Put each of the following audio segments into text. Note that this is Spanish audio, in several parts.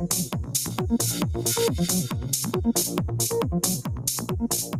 Thank you.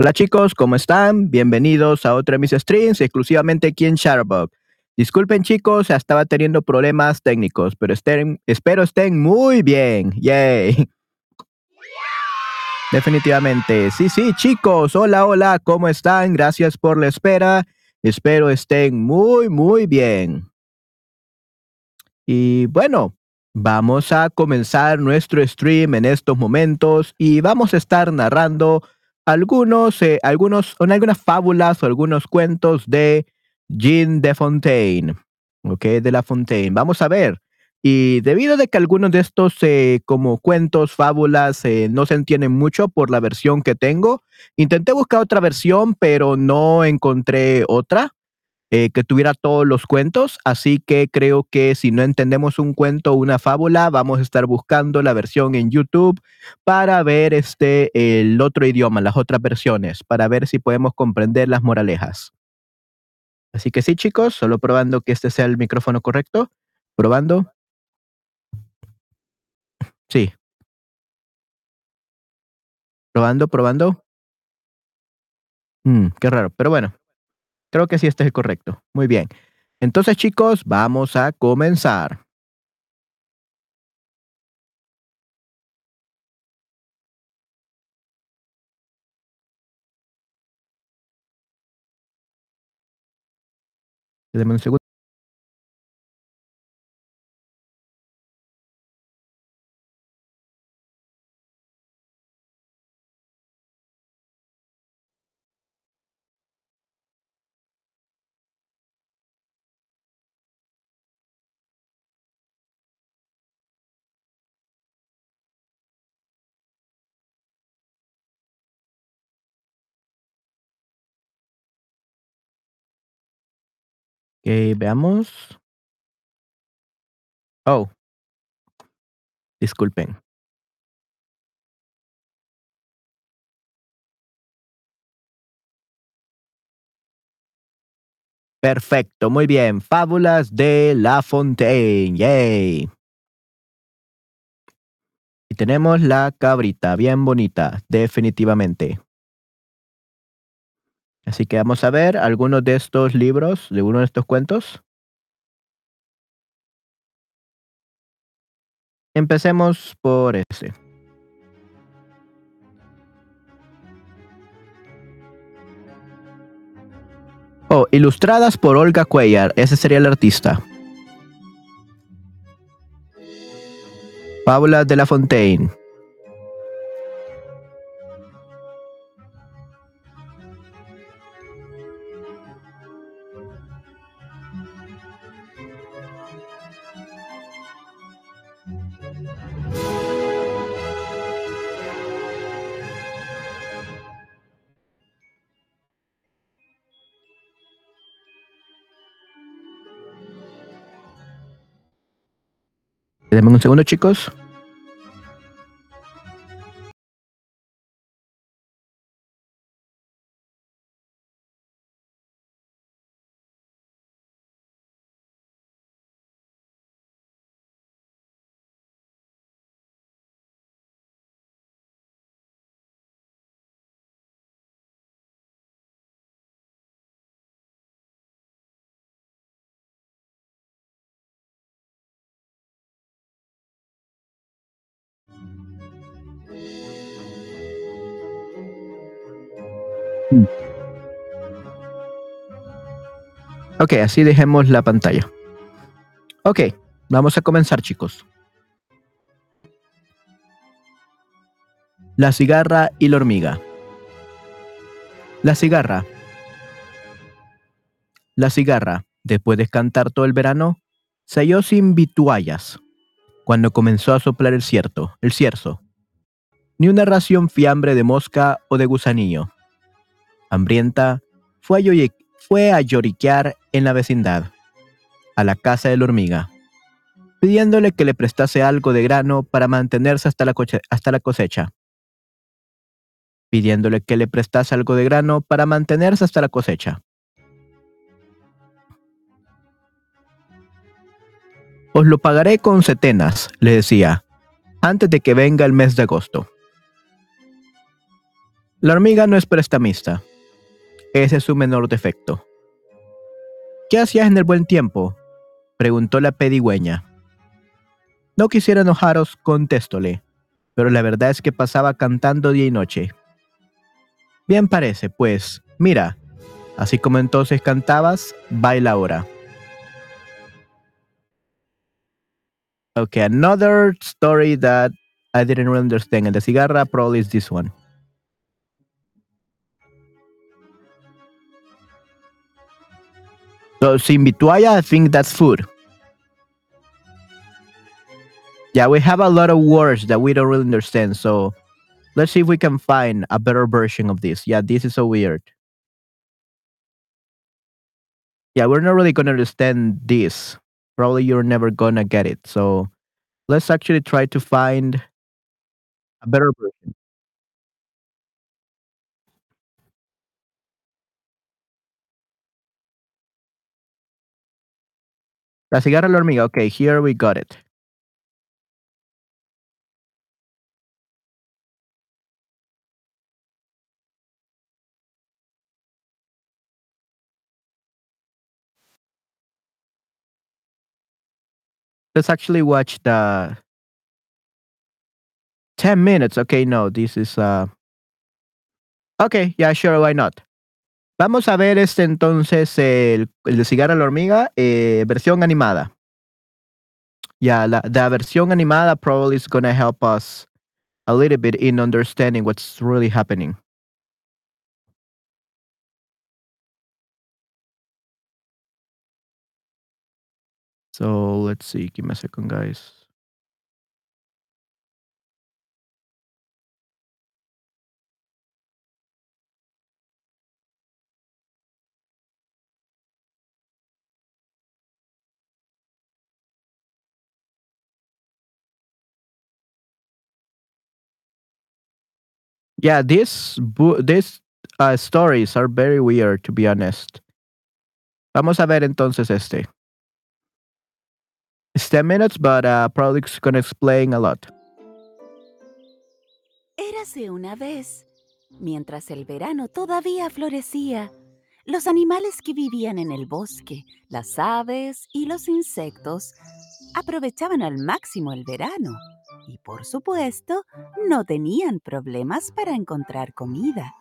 Hola chicos, ¿cómo están? Bienvenidos a otra de mis streams exclusivamente aquí en Shutterbug. Disculpen chicos, estaba teniendo problemas técnicos, pero estén, espero estén muy bien. Yay. Definitivamente. Sí, sí, chicos. Hola, hola, ¿cómo están? Gracias por la espera. Espero estén muy, muy bien. Y bueno, vamos a comenzar nuestro stream en estos momentos y vamos a estar narrando algunos, eh, algunos, algunas fábulas o algunos cuentos de Jean de Fontaine. Ok, de La Fontaine. Vamos a ver. Y debido a que algunos de estos eh, como cuentos, fábulas, eh, no se entienden mucho por la versión que tengo, intenté buscar otra versión, pero no encontré otra eh, que tuviera todos los cuentos. Así que creo que si no entendemos un cuento o una fábula, vamos a estar buscando la versión en YouTube para ver este, el otro idioma, las otras versiones, para ver si podemos comprender las moralejas. Así que sí, chicos, solo probando que este sea el micrófono correcto. Probando. Sí. Probando, probando. Mm, qué raro, pero bueno. Creo que sí, este es el correcto. Muy bien. Entonces, chicos, vamos a comenzar. Deme Ok, veamos. Oh. Disculpen. Perfecto, muy bien. Fábulas de La Fontaine. Yay. Y tenemos la cabrita, bien bonita, definitivamente. Así que vamos a ver algunos de estos libros, de uno de estos cuentos. Empecemos por ese. Oh, ilustradas por Olga Cuellar. Ese sería el artista. Fábulas de La Fontaine. Denme un segundo, chicos. Ok, así dejemos la pantalla. Ok, vamos a comenzar, chicos. La cigarra y la hormiga. La cigarra. La cigarra, después de cantar todo el verano, se halló sin vituallas cuando comenzó a soplar el cierto, el cierzo. Ni una ración fiambre de mosca o de gusanillo. Hambrienta, fue a, fue a lloriquear en la vecindad, a la casa de la hormiga, pidiéndole que le prestase algo de grano para mantenerse hasta la, hasta la cosecha. pidiéndole que le prestase algo de grano para mantenerse hasta la cosecha. Os lo pagaré con setenas, le decía, antes de que venga el mes de agosto. La hormiga no es prestamista. Ese es su menor defecto. ¿Qué hacías en el buen tiempo? preguntó la pedigüeña. No quisiera enojaros, contéstóle, pero la verdad es que pasaba cantando día y noche. Bien parece, pues, mira, así como entonces cantabas, baila ahora. Okay, another story that I didn't really understand in the cigarra probably is this one. So sin vitualla, I uh, think that's food. Yeah, we have a lot of words that we don't really understand. So let's see if we can find a better version of this. Yeah, this is so weird. Yeah, we're not really gonna understand this. Probably you're never gonna get it. So let's actually try to find a better version. La cigarra la hormiga. Okay, here we got it. Let's actually watch the 10 minutes. Okay, no, this is uh Okay, yeah, sure, why not? Vamos a ver este entonces el, el de Cigarra la hormiga, eh, versión animada. Yeah, la, the versión animada probably is gonna help us a little bit in understanding what's really happening. So let's see, give me a second, guys. Yeah, these these uh, stories are very weird, to be honest. Vamos a ver entonces este. It's 10 minutes, but uh, probably gonna explain a lot. Érase una vez, mientras el verano todavía florecía, los animales que vivían en el bosque, las aves y los insectos, aprovechaban al máximo el verano y, por supuesto, no tenían problemas para encontrar comida.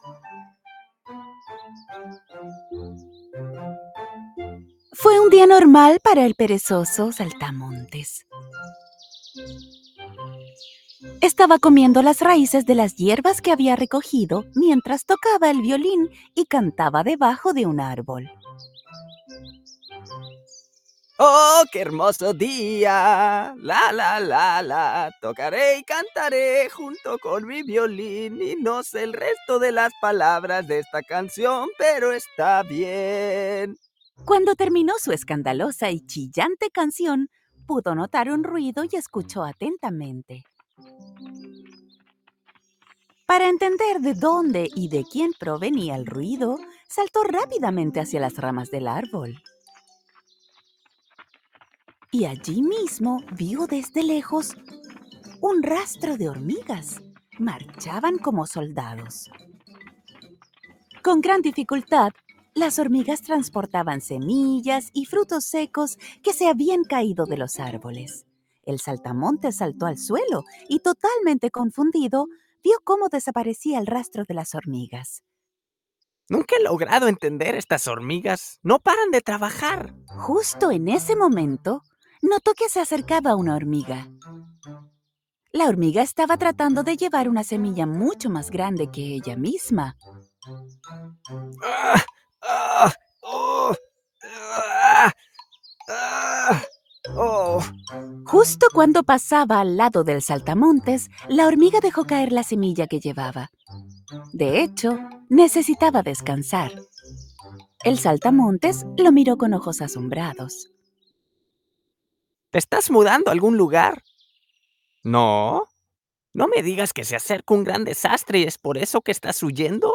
Fue un día normal para el perezoso saltamontes. Estaba comiendo las raíces de las hierbas que había recogido mientras tocaba el violín y cantaba debajo de un árbol. ¡Oh, qué hermoso día! La, la, la, la. Tocaré y cantaré junto con mi violín y no sé el resto de las palabras de esta canción, pero está bien. Cuando terminó su escandalosa y chillante canción, pudo notar un ruido y escuchó atentamente. Para entender de dónde y de quién provenía el ruido, saltó rápidamente hacia las ramas del árbol. Y allí mismo vio desde lejos un rastro de hormigas. Marchaban como soldados. Con gran dificultad, las hormigas transportaban semillas y frutos secos que se habían caído de los árboles. El saltamontes saltó al suelo y, totalmente confundido, vio cómo desaparecía el rastro de las hormigas. Nunca he logrado entender estas hormigas. No paran de trabajar. Justo en ese momento, notó que se acercaba una hormiga. La hormiga estaba tratando de llevar una semilla mucho más grande que ella misma. Ah, ah, oh, ah, ah, oh. Justo cuando pasaba al lado del saltamontes, la hormiga dejó caer la semilla que llevaba. De hecho, necesitaba descansar. El saltamontes lo miró con ojos asombrados. ¿Te estás mudando a algún lugar? No. No me digas que se acerca un gran desastre y es por eso que estás huyendo.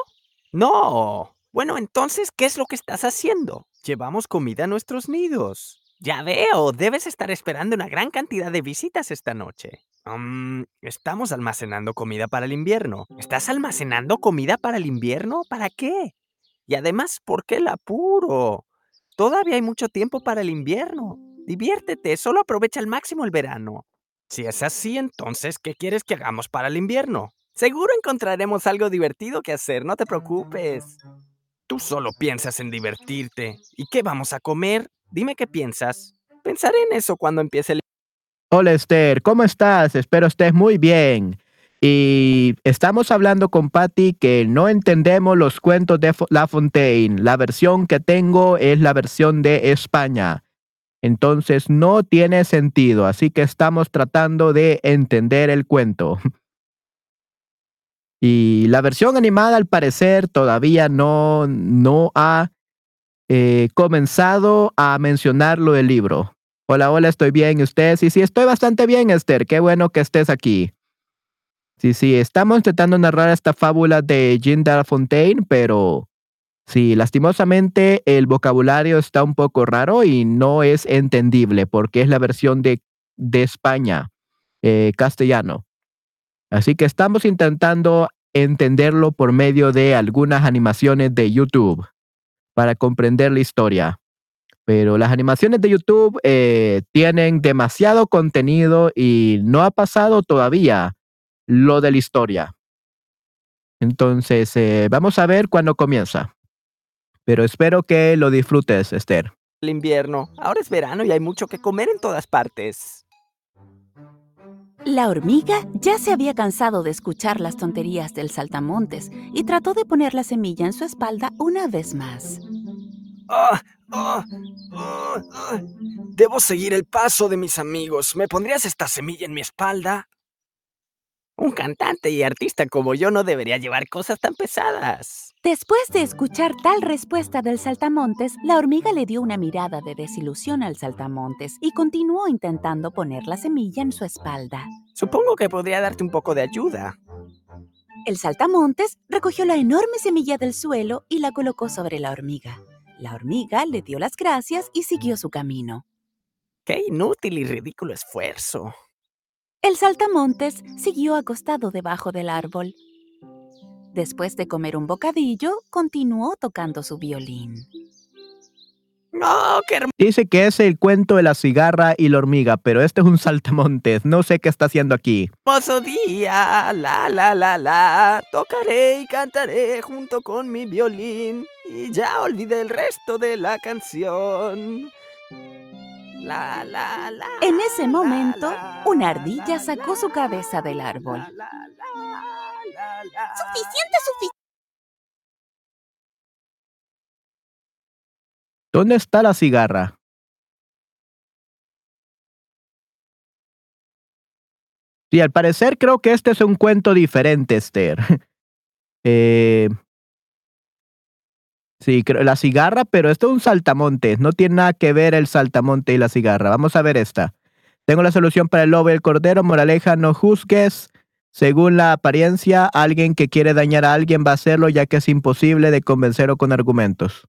No. Bueno, entonces, ¿qué es lo que estás haciendo? Llevamos comida a nuestros nidos. Ya veo, debes estar esperando una gran cantidad de visitas esta noche. Mm, estamos almacenando comida para el invierno. ¿Estás almacenando comida para el invierno? ¿Para qué? Y además, ¿por qué el apuro? Todavía hay mucho tiempo para el invierno. Diviértete, solo aprovecha al máximo el verano. Si es así, entonces, ¿qué quieres que hagamos para el invierno? Seguro encontraremos algo divertido que hacer, no te preocupes. Tú solo piensas en divertirte. ¿Y qué vamos a comer? Dime qué piensas. Pensaré en eso cuando empiece el... Hola Esther, ¿cómo estás? Espero estés muy bien. Y estamos hablando con Patty que no entendemos los cuentos de La Fontaine. La versión que tengo es la versión de España. Entonces no tiene sentido, así que estamos tratando de entender el cuento. Y la versión animada al parecer todavía no, no ha eh, comenzado a mencionar lo del libro. Hola, hola, estoy bien. ¿Y usted? Sí, sí, estoy bastante bien, Esther. Qué bueno que estés aquí. Sí, sí, estamos intentando narrar esta fábula de Jean de Fontaine, pero sí, lastimosamente el vocabulario está un poco raro y no es entendible porque es la versión de, de España, eh, castellano. Así que estamos intentando entenderlo por medio de algunas animaciones de YouTube para comprender la historia. Pero las animaciones de YouTube eh, tienen demasiado contenido y no ha pasado todavía lo de la historia. Entonces, eh, vamos a ver cuándo comienza. Pero espero que lo disfrutes, Esther. El invierno. Ahora es verano y hay mucho que comer en todas partes. La hormiga ya se había cansado de escuchar las tonterías del saltamontes y trató de poner la semilla en su espalda una vez más. Ah, ah, ah, Debo seguir el paso de mis amigos. ¿Me pondrías esta semilla en mi espalda? Un cantante y artista como yo no debería llevar cosas tan pesadas. Después de escuchar tal respuesta del saltamontes, la hormiga le dio una mirada de desilusión al saltamontes y continuó intentando poner la semilla en su espalda. Supongo que podría darte un poco de ayuda. El saltamontes recogió la enorme semilla del suelo y la colocó sobre la hormiga. La hormiga le dio las gracias y siguió su camino. ¡Qué inútil y ridículo esfuerzo! El saltamontes siguió acostado debajo del árbol. Después de comer un bocadillo, continuó tocando su violín. ¡No, qué Dice que es el cuento de la cigarra y la hormiga, pero este es un saltamontes. No sé qué está haciendo aquí. Hermoso día, la la la la. Tocaré y cantaré junto con mi violín. Y ya olvidé el resto de la canción. La, la, la, en ese momento, una ardilla sacó su cabeza del árbol. Suficiente, suficiente. ¿Dónde está la cigarra? Sí, al parecer creo que este es un cuento diferente, Esther. eh, sí, la cigarra, pero esto es un saltamontes. No tiene nada que ver el saltamonte y la cigarra. Vamos a ver esta. Tengo la solución para el lobo y el cordero. Moraleja, no juzgues. Según la apariencia, alguien que quiere dañar a alguien va a hacerlo ya que es imposible de convencerlo con argumentos.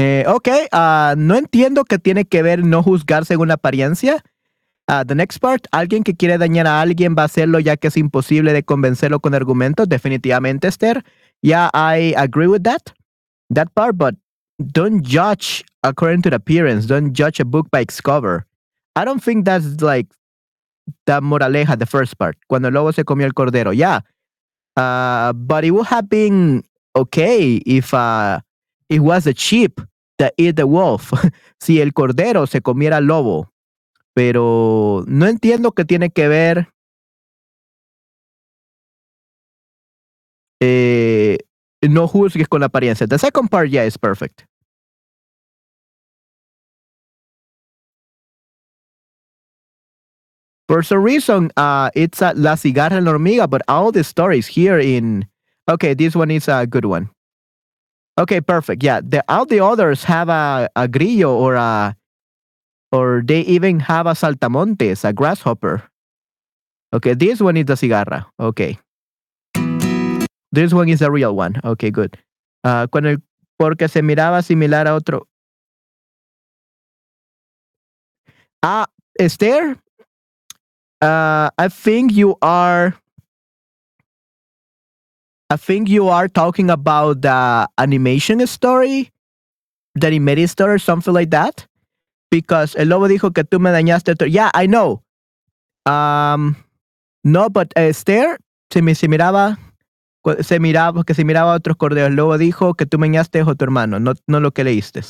Eh, ok, uh, no entiendo qué tiene que ver no juzgar según la apariencia. Uh, the next part, alguien que quiere dañar a alguien va a hacerlo ya que es imposible de convencerlo con argumentos. Definitivamente, Esther. Yeah, I agree with that. That part, but don't judge according to the appearance. Don't judge a book by its cover. I don't think that's like the moraleja, the first part. Cuando el lobo se comió el cordero. Yeah. Uh, but it would have been okay if uh, it was the sheep that eat the wolf. si el cordero se comiera al lobo. Pero no entiendo qué tiene que ver. Eh, no juzgues con la apariencia. The second part, yeah, is perfect. For some reason, uh, it's uh, La Cigarra en la Hormiga, but all the stories here in. Okay, this one is a good one. Okay, perfect. Yeah, the, all the others have a, a grillo or a, or they even have a saltamontes, a grasshopper. Okay, this one is the cigarra. Okay. This one is the real one. Okay, good. Uh, con el, porque se miraba similar a otro. Ah, Esther, uh, I think you are. I think you are talking about the animation story, the animated story, or something like that. Because el lobo dijo que tú me dañaste. otro- Yeah, I know. Um, no, but uh, Esther se, me, se miraba, se miraba, que se miraba a otros corderos. Lobo dijo que tú me dañaste a tu hermano, no, no lo que leíste.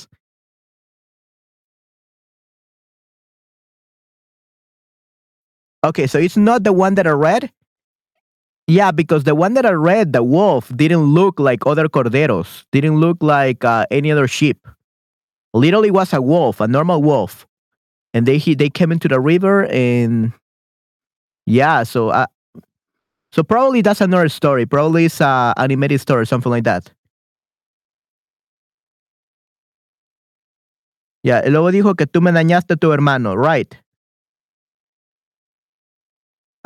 Okay, so it's not the one that I read. Yeah, because the one that I read, the wolf, didn't look like other corderos. Didn't look like uh, any other sheep. Literally was a wolf, a normal wolf, and they he, they came into the river and yeah, so uh, so probably that's another story. Probably it's a animated story, something like that. Yeah, lobo dijo que tú me dañaste a tu hermano, right?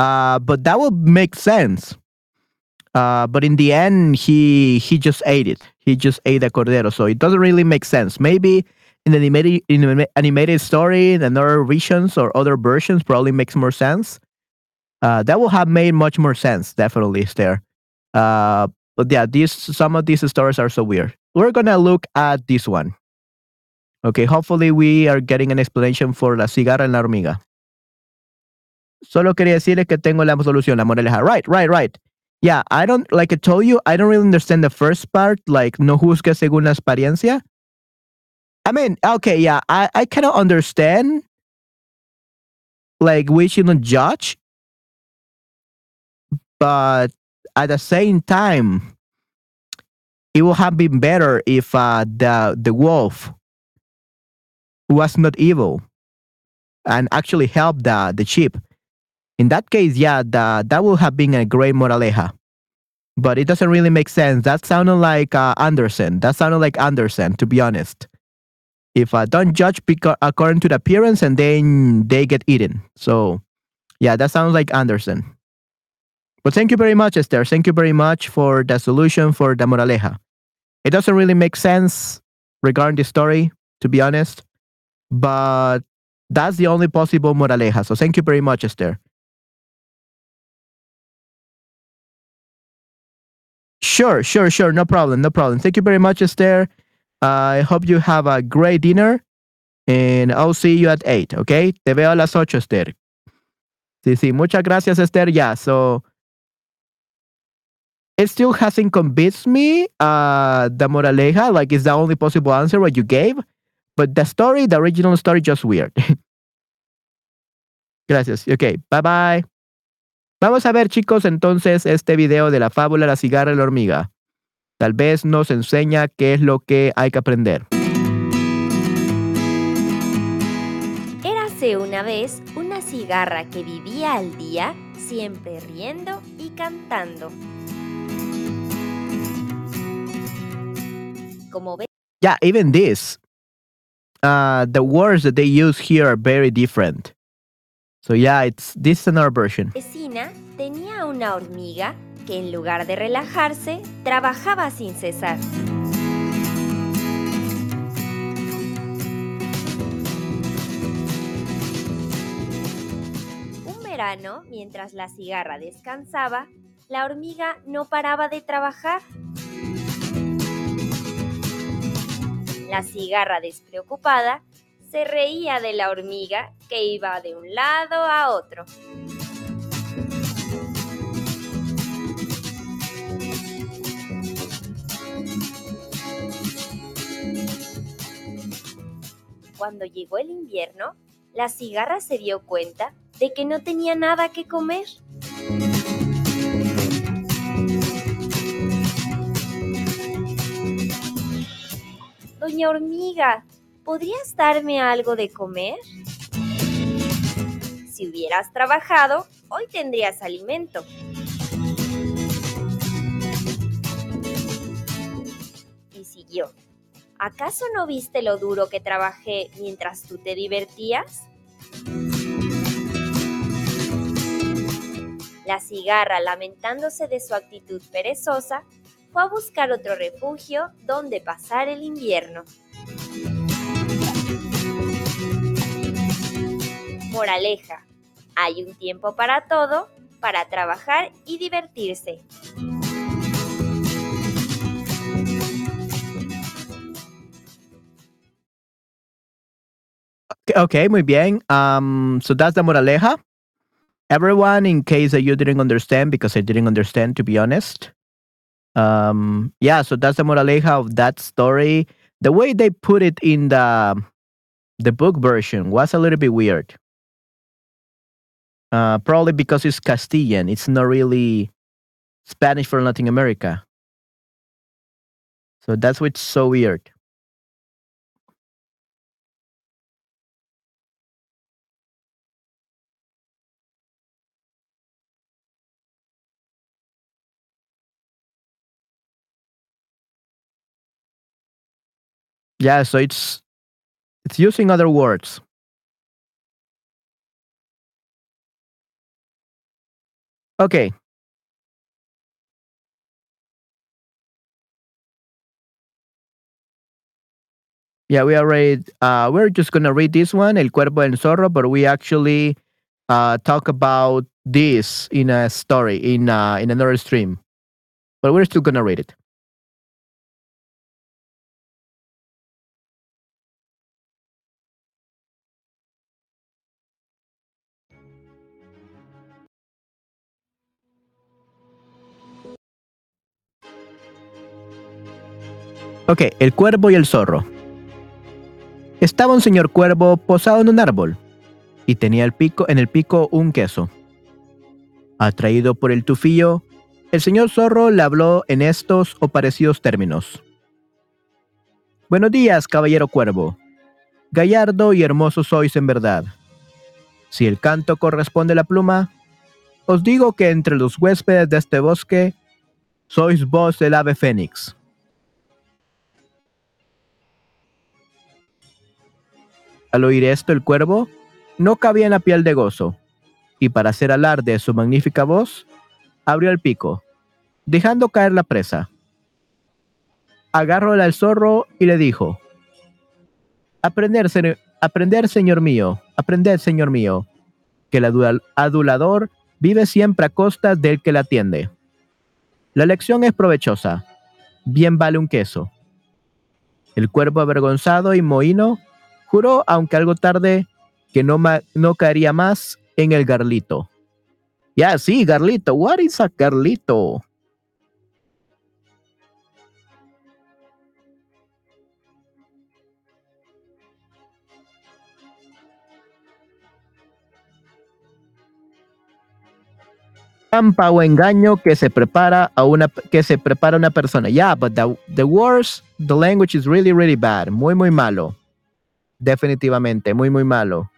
Uh, but that would make sense. Uh, but in the end, he he just ate it. He just ate the cordero, so it doesn't really make sense. Maybe in animated in an animated story, in other visions or other versions, probably makes more sense. Uh, that will have made much more sense. Definitely, is there. Uh, but yeah, these some of these stories are so weird. We're gonna look at this one. Okay, hopefully we are getting an explanation for la cigarra en la hormiga. Solo quería decirles que tengo la solución, la moraleja. Right, right, right. Yeah, I don't, like I told you, I don't really understand the first part, like, no juzgue según la experiencia. I mean, okay, yeah, I, I of understand, like, we shouldn't judge, but at the same time, it would have been better if uh, the the wolf was not evil and actually helped the the sheep. In that case, yeah, the, that would have been a great moraleja. But it doesn't really make sense. That sounded like uh, Anderson. That sounded like Anderson, to be honest. If uh, don't judge according to the appearance and then they get eaten. So, yeah, that sounds like Anderson. But thank you very much, Esther. Thank you very much for the solution for the moraleja. It doesn't really make sense regarding the story, to be honest. But that's the only possible moraleja. So thank you very much, Esther. Sure, sure, sure. No problem, no problem. Thank you very much, Esther. I hope you have a great dinner. And I'll see you at 8, okay? Te veo a las 8, Esther. Sí, sí. Muchas gracias, Esther. Yeah, so it still hasn't convinced me, uh, the moraleja. Like, it's the only possible answer what you gave. But the story, the original story, just weird. Gracias. Ok, bye bye. Vamos a ver, chicos, entonces este video de la fábula La cigarra y la hormiga. Tal vez nos enseña qué es lo que hay que aprender. Érase una vez una cigarra que vivía al día, siempre riendo y cantando. Como ves, Yeah, even this. Uh, the words that they use here are very different. So yeah, it's this is another version. vecina tenía una hormiga que en lugar de relajarse, trabajaba sin cesar. Un verano, mientras la cigarra descansaba, la hormiga no paraba de trabajar. La cigarra despreocupada se reía de la hormiga que iba de un lado a otro. Cuando llegó el invierno, la cigarra se dio cuenta de que no tenía nada que comer. Doña Hormiga, ¿podrías darme algo de comer? Si hubieras trabajado, hoy tendrías alimento. Y siguió ¿Acaso no viste lo duro que trabajé mientras tú te divertías? La cigarra, lamentándose de su actitud perezosa, fue a buscar otro refugio donde pasar el invierno. Moraleja, hay un tiempo para todo, para trabajar y divertirse. Okay, muy bien. Um, so that's the moraleja. Everyone, in case that you didn't understand, because I didn't understand, to be honest. Um, yeah, so that's the moraleja of that story. The way they put it in the the book version was a little bit weird. Uh, probably because it's Castilian. It's not really Spanish for Latin America. So that's what's so weird. Yeah, so it's it's using other words. Okay. Yeah, we already uh we're just gonna read this one, El Cuervo del Zorro, but we actually uh talk about this in a story in uh in another stream. But we're still gonna read it. Ok, el cuervo y el zorro. Estaba un señor cuervo posado en un árbol y tenía el pico, en el pico un queso. Atraído por el tufillo, el señor zorro le habló en estos o parecidos términos. Buenos días, caballero cuervo. Gallardo y hermoso sois en verdad. Si el canto corresponde a la pluma, os digo que entre los huéspedes de este bosque sois vos el ave fénix. Al oír esto, el cuervo no cabía en la piel de gozo, y para hacer alarde de su magnífica voz, abrió el pico, dejando caer la presa. Agarró al zorro y le dijo, aprender, aprender, señor mío, aprended, señor mío, que el adulador vive siempre a costa del que la atiende. La lección es provechosa, bien vale un queso. El cuervo avergonzado y mohino Juró, aunque algo tarde, que no, no caería más en el garlito. Ya, sí, garlito. What is a garlito? trampa o engaño que se prepara a una que se prepara una persona. Yeah, but the, the words, the language is really really bad, muy muy malo. Definitivamente, muy, muy malo.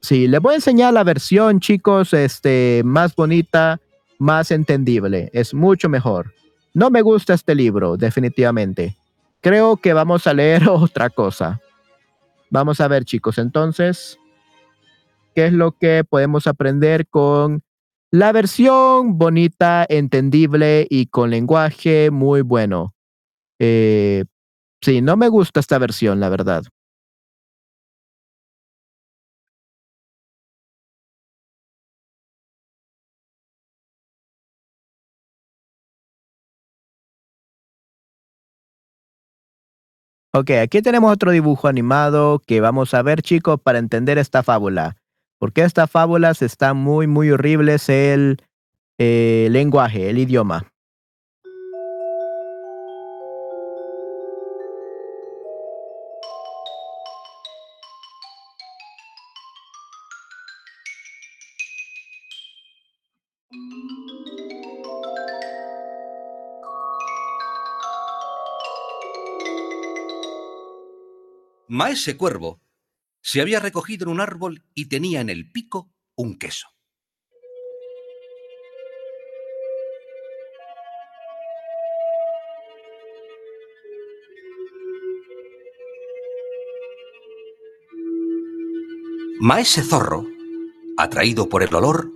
Sí, les voy a enseñar la versión, chicos, este, más bonita, más entendible. Es mucho mejor. No me gusta este libro, definitivamente. Creo que vamos a leer otra cosa. Vamos a ver, chicos, entonces, ¿qué es lo que podemos aprender con la versión bonita, entendible y con lenguaje muy bueno? Eh, Sí, no me gusta esta versión, la verdad. Ok, aquí tenemos otro dibujo animado que vamos a ver, chicos, para entender esta fábula. Porque esta fábula está muy, muy horrible, es el eh, lenguaje, el idioma. Maese Cuervo se había recogido en un árbol y tenía en el pico un queso. Maese Zorro, atraído por el olor,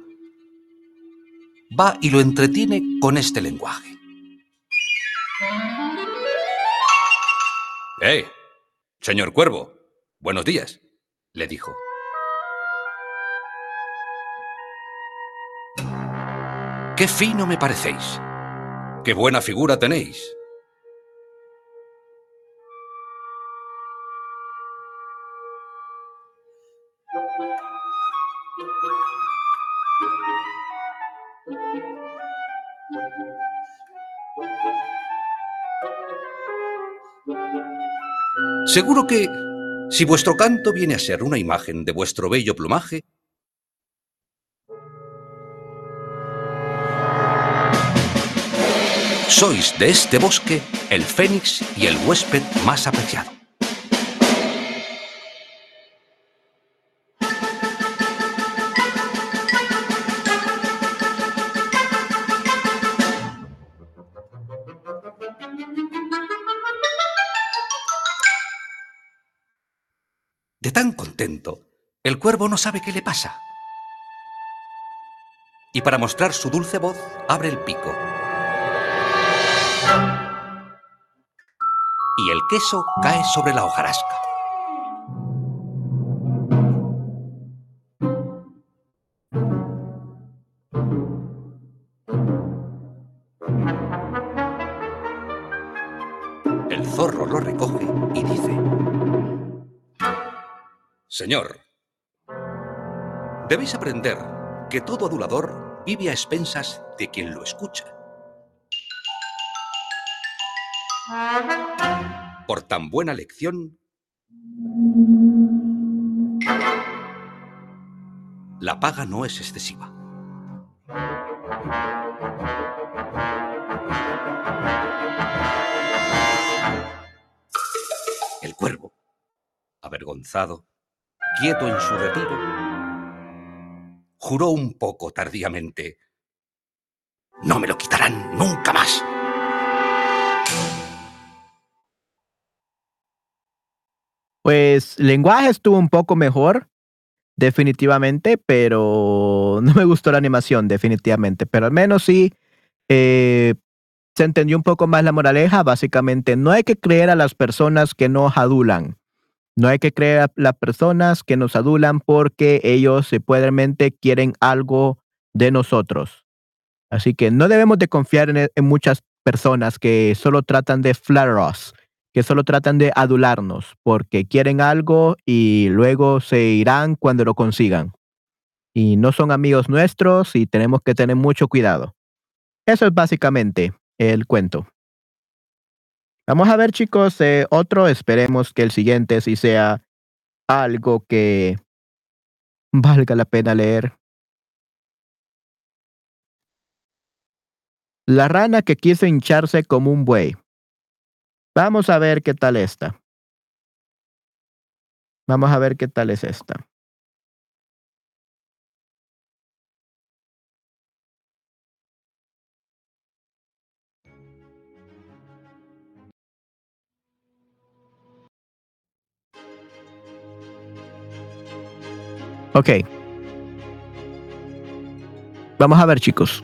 va y lo entretiene con este lenguaje. ¡Eh! Señor Cuervo, buenos días, le dijo. ¡Qué fino me parecéis! ¡Qué buena figura tenéis! Seguro que, si vuestro canto viene a ser una imagen de vuestro bello plumaje, sois de este bosque el fénix y el huésped más apreciado. Cuervo no sabe qué le pasa. Y para mostrar su dulce voz, abre el pico. Y el queso cae sobre la hojarasca. El zorro lo recoge y dice, Señor, debéis aprender que todo adulador vive a expensas de quien lo escucha. Por tan buena lección, la paga no es excesiva. El cuervo, avergonzado, quieto en su retiro, juró un poco tardíamente, no me lo quitarán nunca más. Pues lenguaje estuvo un poco mejor, definitivamente, pero no me gustó la animación, definitivamente. Pero al menos sí eh, se entendió un poco más la moraleja. Básicamente, no hay que creer a las personas que nos adulan. No hay que creer a las personas que nos adulan porque ellos simplemente quieren algo de nosotros. Así que no debemos de confiar en, en muchas personas que solo tratan de flatter us que solo tratan de adularnos porque quieren algo y luego se irán cuando lo consigan. Y no son amigos nuestros y tenemos que tener mucho cuidado. Eso es básicamente el cuento. Vamos a ver chicos, eh, otro, esperemos que el siguiente sí sea algo que valga la pena leer. La rana que quiso hincharse como un buey. Vamos a ver qué tal esta. Vamos a ver qué tal es esta. Ok. Vamos a ver, chicos.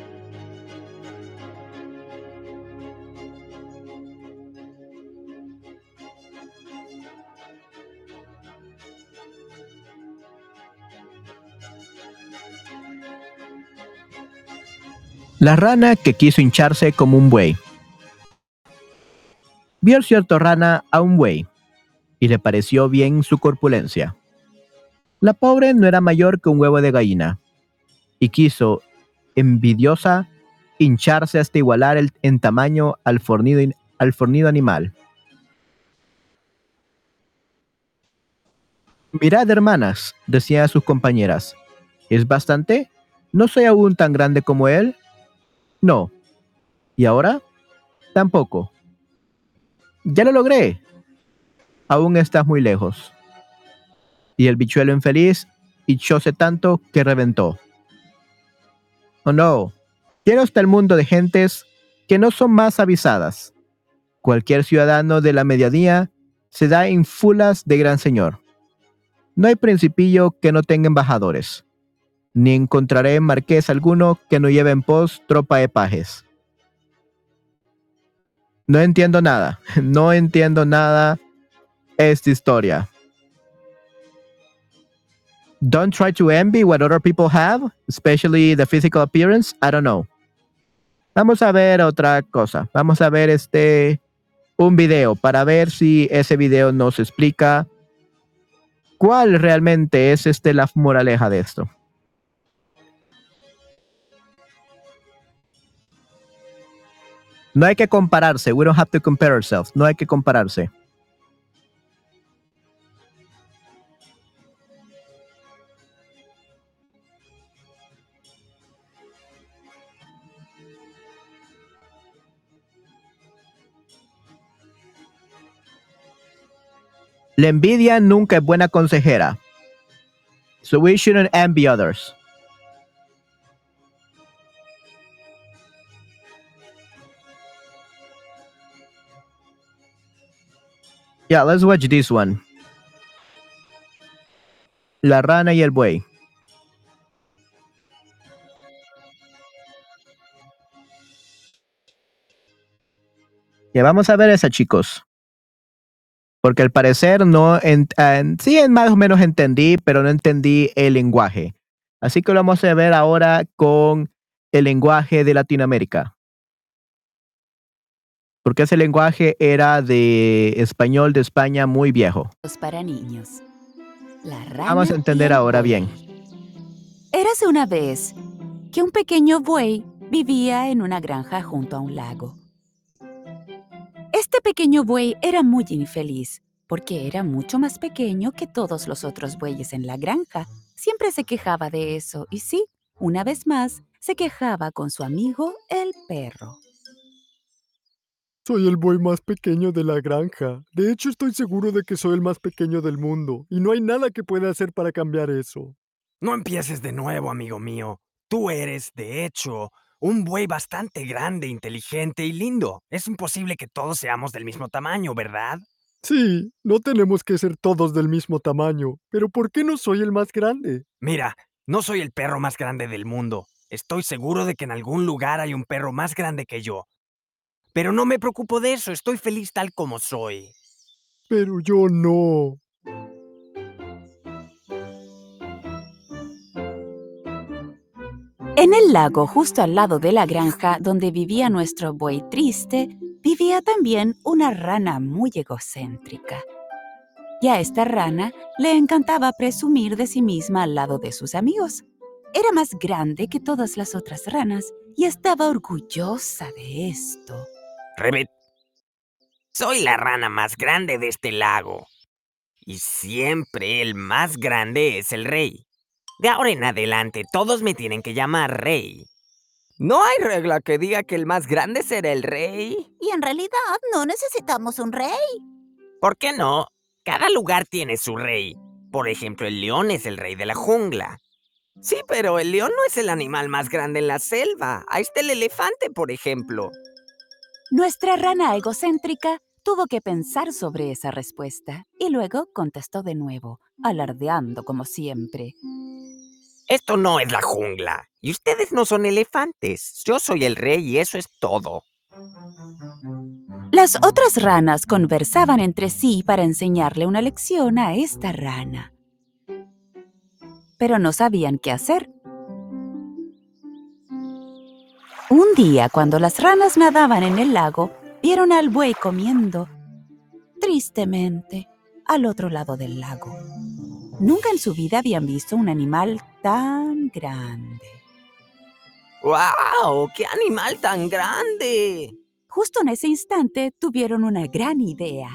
La rana que quiso hincharse como un buey. Vio cierto rana a un buey y le pareció bien su corpulencia. La pobre no era mayor que un huevo de gallina y quiso, envidiosa, hincharse hasta igualar el, en tamaño al fornido, al fornido animal. Mirad, hermanas, decía a sus compañeras, ¿es bastante? ¿No soy aún tan grande como él? No. ¿Y ahora? Tampoco. Ya lo logré. Aún estás muy lejos. Y el bichuelo infeliz hinchóse tanto que reventó. Oh no. Quiero hasta el mundo de gentes que no son más avisadas. Cualquier ciudadano de la mediodía se da en fulas de gran señor. No hay principillo que no tenga embajadores, ni encontraré marqués alguno que no lleve en pos tropa de pajes. No entiendo nada, no entiendo nada esta historia. Don't try to envy what other people have, especially the physical appearance. I don't know. Vamos a ver otra cosa. Vamos a ver este un video para ver si ese video nos explica cuál realmente es este la moraleja de esto. No hay que compararse. We don't have to compare ourselves. No hay que compararse. La envidia nunca es buena consejera. So we shouldn't envy others. Yeah, let's watch this one. La rana y el buey. Ya vamos a ver esa, chicos. Porque al parecer no, en, en- sí, más o menos entendí, pero no entendí el lenguaje. Así que lo vamos a ver ahora con el lenguaje de Latinoamérica. Porque ese lenguaje era de español de España muy viejo. para niños. La rana Vamos a entender ahora bien. Érase una vez que un pequeño buey vivía en una granja junto a un lago. Este pequeño buey era muy infeliz porque era mucho más pequeño que todos los otros bueyes en la granja. Siempre se quejaba de eso y sí, una vez más, se quejaba con su amigo el perro. Soy el buey más pequeño de la granja. De hecho, estoy seguro de que soy el más pequeño del mundo, y no hay nada que pueda hacer para cambiar eso. No empieces de nuevo, amigo mío. Tú eres, de hecho, un buey bastante grande, inteligente y lindo. Es imposible que todos seamos del mismo tamaño, ¿verdad? Sí, no tenemos que ser todos del mismo tamaño, pero ¿por qué no soy el más grande? Mira, no soy el perro más grande del mundo. Estoy seguro de que en algún lugar hay un perro más grande que yo. Pero no me preocupo de eso, estoy feliz tal como soy. Pero yo no. En el lago justo al lado de la granja donde vivía nuestro buey triste, vivía también una rana muy egocéntrica. Y a esta rana le encantaba presumir de sí misma al lado de sus amigos. Era más grande que todas las otras ranas y estaba orgullosa de esto. Rebet, soy la rana más grande de este lago. Y siempre el más grande es el rey. De ahora en adelante todos me tienen que llamar rey. No hay regla que diga que el más grande será el rey. Y en realidad no necesitamos un rey. ¿Por qué no? Cada lugar tiene su rey. Por ejemplo, el león es el rey de la jungla. Sí, pero el león no es el animal más grande en la selva. Ahí está el elefante, por ejemplo. Nuestra rana egocéntrica tuvo que pensar sobre esa respuesta y luego contestó de nuevo, alardeando como siempre. Esto no es la jungla. Y ustedes no son elefantes. Yo soy el rey y eso es todo. Las otras ranas conversaban entre sí para enseñarle una lección a esta rana. Pero no sabían qué hacer. Un día, cuando las ranas nadaban en el lago, vieron al buey comiendo tristemente al otro lado del lago. Nunca en su vida habían visto un animal tan grande. ¡Wow! ¡Qué animal tan grande! Justo en ese instante tuvieron una gran idea.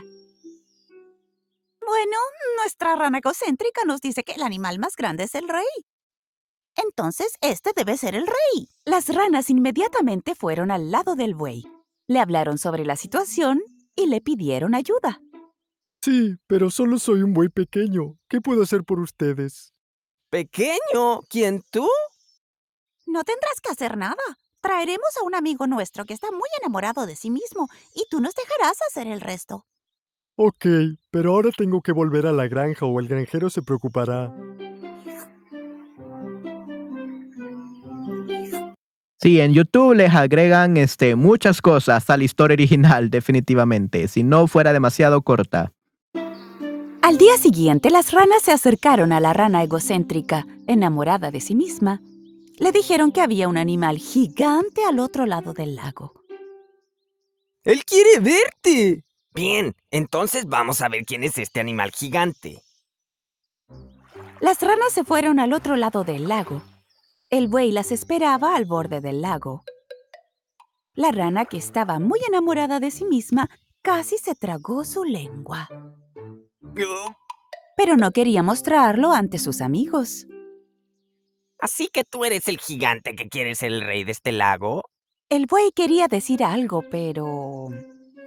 Bueno, nuestra rana egocéntrica nos dice que el animal más grande es el rey. Entonces, este debe ser el rey. Las ranas inmediatamente fueron al lado del buey. Le hablaron sobre la situación y le pidieron ayuda. Sí, pero solo soy un buey pequeño. ¿Qué puedo hacer por ustedes? ¿Pequeño? ¿Quién tú? No tendrás que hacer nada. Traeremos a un amigo nuestro que está muy enamorado de sí mismo y tú nos dejarás hacer el resto. Ok, pero ahora tengo que volver a la granja o el granjero se preocupará. Sí, en YouTube les agregan este, muchas cosas a la historia original, definitivamente, si no fuera demasiado corta. Al día siguiente, las ranas se acercaron a la rana egocéntrica, enamorada de sí misma. Le dijeron que había un animal gigante al otro lado del lago. ¡Él quiere verte! Bien, entonces vamos a ver quién es este animal gigante. Las ranas se fueron al otro lado del lago. El buey las esperaba al borde del lago. La rana, que estaba muy enamorada de sí misma, casi se tragó su lengua. Pero no quería mostrarlo ante sus amigos. Así que tú eres el gigante que quiere ser el rey de este lago. El buey quería decir algo, pero...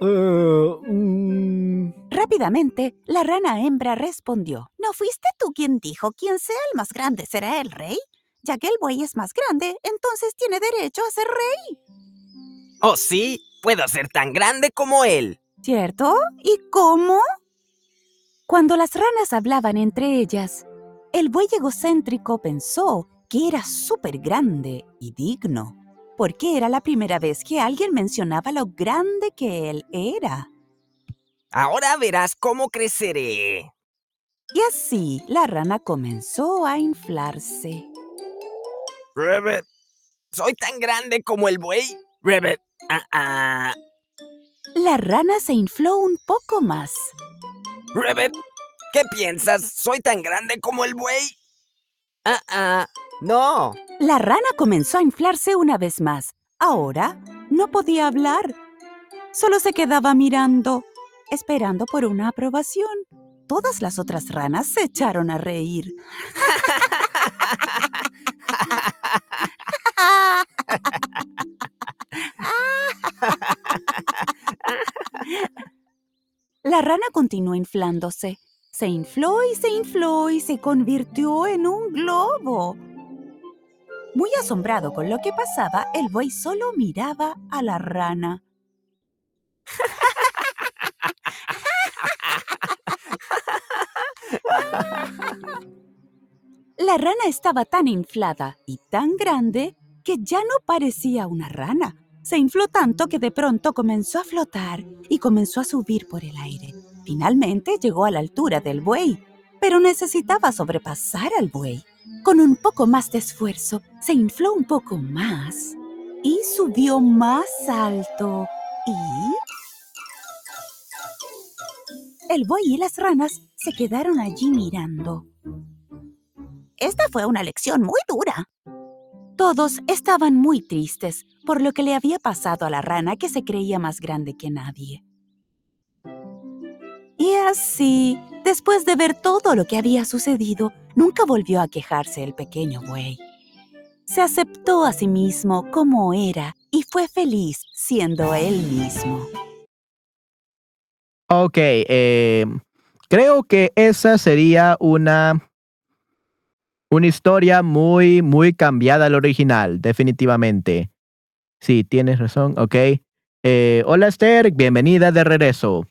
Eh, mm, Rápidamente, la rana hembra respondió. ¿No fuiste tú quien dijo quien sea el más grande será el rey? Ya que el buey es más grande, entonces tiene derecho a ser rey. Oh, sí, puedo ser tan grande como él. ¿Cierto? ¿Y cómo? Cuando las ranas hablaban entre ellas, el buey egocéntrico pensó que era súper grande y digno, porque era la primera vez que alguien mencionaba lo grande que él era. Ahora verás cómo creceré. Y así la rana comenzó a inflarse. Rabbit, ¿soy tan grande como el buey? Rabbit, ah, ah. La rana se infló un poco más. Rabbit, ¿qué piensas? ¿Soy tan grande como el buey? Ah, ah, no. La rana comenzó a inflarse una vez más. Ahora no podía hablar. Solo se quedaba mirando, esperando por una aprobación. Todas las otras ranas se echaron a reír. La rana continuó inflándose. Se infló y se infló y se convirtió en un globo. Muy asombrado con lo que pasaba, el buey solo miraba a la rana. La rana estaba tan inflada y tan grande que ya no parecía una rana. Se infló tanto que de pronto comenzó a flotar y comenzó a subir por el aire. Finalmente llegó a la altura del buey, pero necesitaba sobrepasar al buey. Con un poco más de esfuerzo, se infló un poco más y subió más alto y... El buey y las ranas se quedaron allí mirando. Esta fue una lección muy dura. Todos estaban muy tristes por lo que le había pasado a la rana que se creía más grande que nadie. Y así, después de ver todo lo que había sucedido, nunca volvió a quejarse el pequeño buey. Se aceptó a sí mismo como era y fue feliz siendo él mismo. Ok, eh, creo que esa sería una, una historia muy, muy cambiada al original, definitivamente. Sí, tienes razón, ok. Eh, hola Esther, bienvenida de regreso.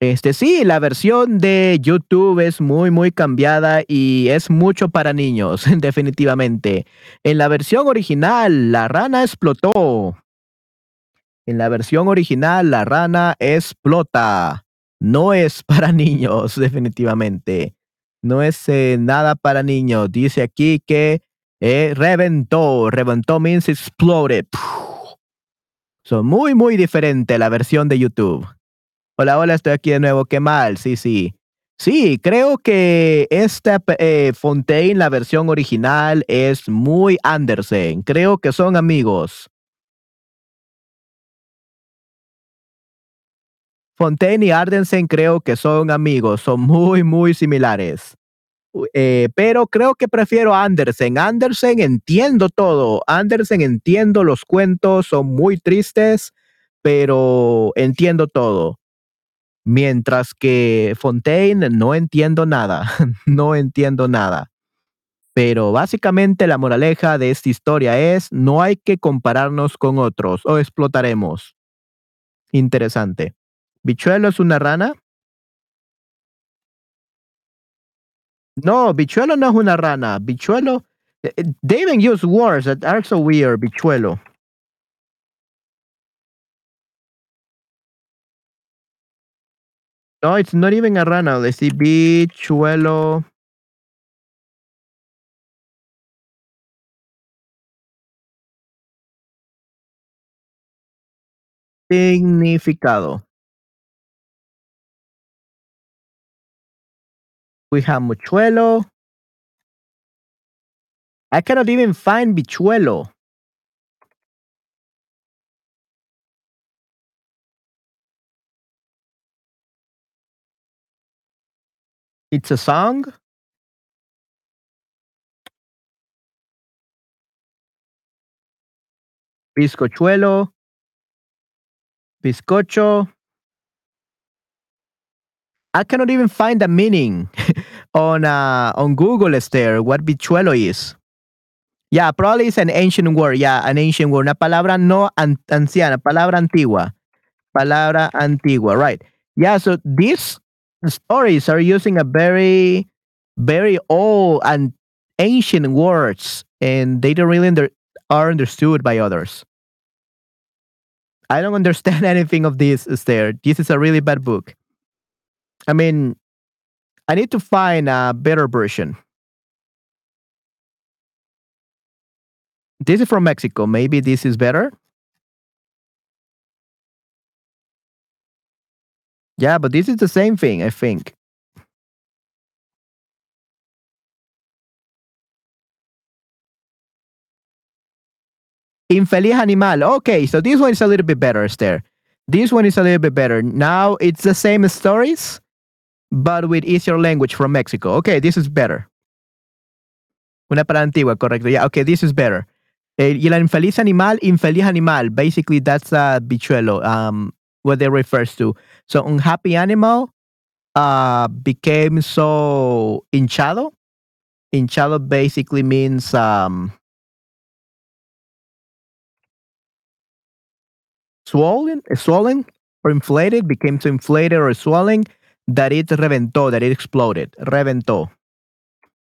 Este sí, la versión de YouTube es muy, muy cambiada y es mucho para niños, definitivamente. En la versión original, la rana explotó. En la versión original, la rana explota. No es para niños, definitivamente. No es eh, nada para niños. Dice aquí que eh, reventó. Reventó means exploded. Son muy, muy diferente la versión de YouTube. Hola, hola, estoy aquí de nuevo. Qué mal. Sí, sí. Sí, creo que esta eh, Fontaine, la versión original, es muy Andersen. Creo que son amigos. Fontaine y Ardensen creo que son amigos, son muy, muy similares. Eh, pero creo que prefiero Andersen. Andersen entiendo todo. Andersen entiendo los cuentos, son muy tristes, pero entiendo todo. Mientras que Fontaine no entiendo nada, no entiendo nada. Pero básicamente la moraleja de esta historia es no hay que compararnos con otros o explotaremos. Interesante. ¿Bichuelo es una rana? No, Bichuelo no es una rana. Bichuelo. Eh, eh, They even use words that are so weird, Bichuelo. No, it's not even a rana. They see Bichuelo. Significado. We have mochuelo. I cannot even find bichuelo. It's a song. Bizcochuelo. Bizcocho. I cannot even find the meaning on uh, on Google is there what bichuelo is. Yeah, probably it's an ancient word. Yeah, an ancient word. Una palabra no an- anciana, palabra antigua. Palabra antigua, right. Yeah, so these stories are using a very, very old and ancient words, and they don't really under- are understood by others. I don't understand anything of this, Esther. This is a really bad book. I mean, I need to find a better version. This is from Mexico. Maybe this is better. Yeah, but this is the same thing, I think. Infeliz animal. Okay, so this one is a little bit better, Esther. This one is a little bit better. Now it's the same stories, but with easier language from Mexico. Okay, this is better. Una palabra antigua, correcto. Yeah, okay, this is better. Eh, y el infeliz animal, infeliz animal. Basically, that's a bichuelo, um, what they refers to. So, unhappy animal uh, became so hinchado. Hinchado basically means um, swollen, swollen or inflated, became so inflated or swollen that it reventó, that it exploded. Reventó.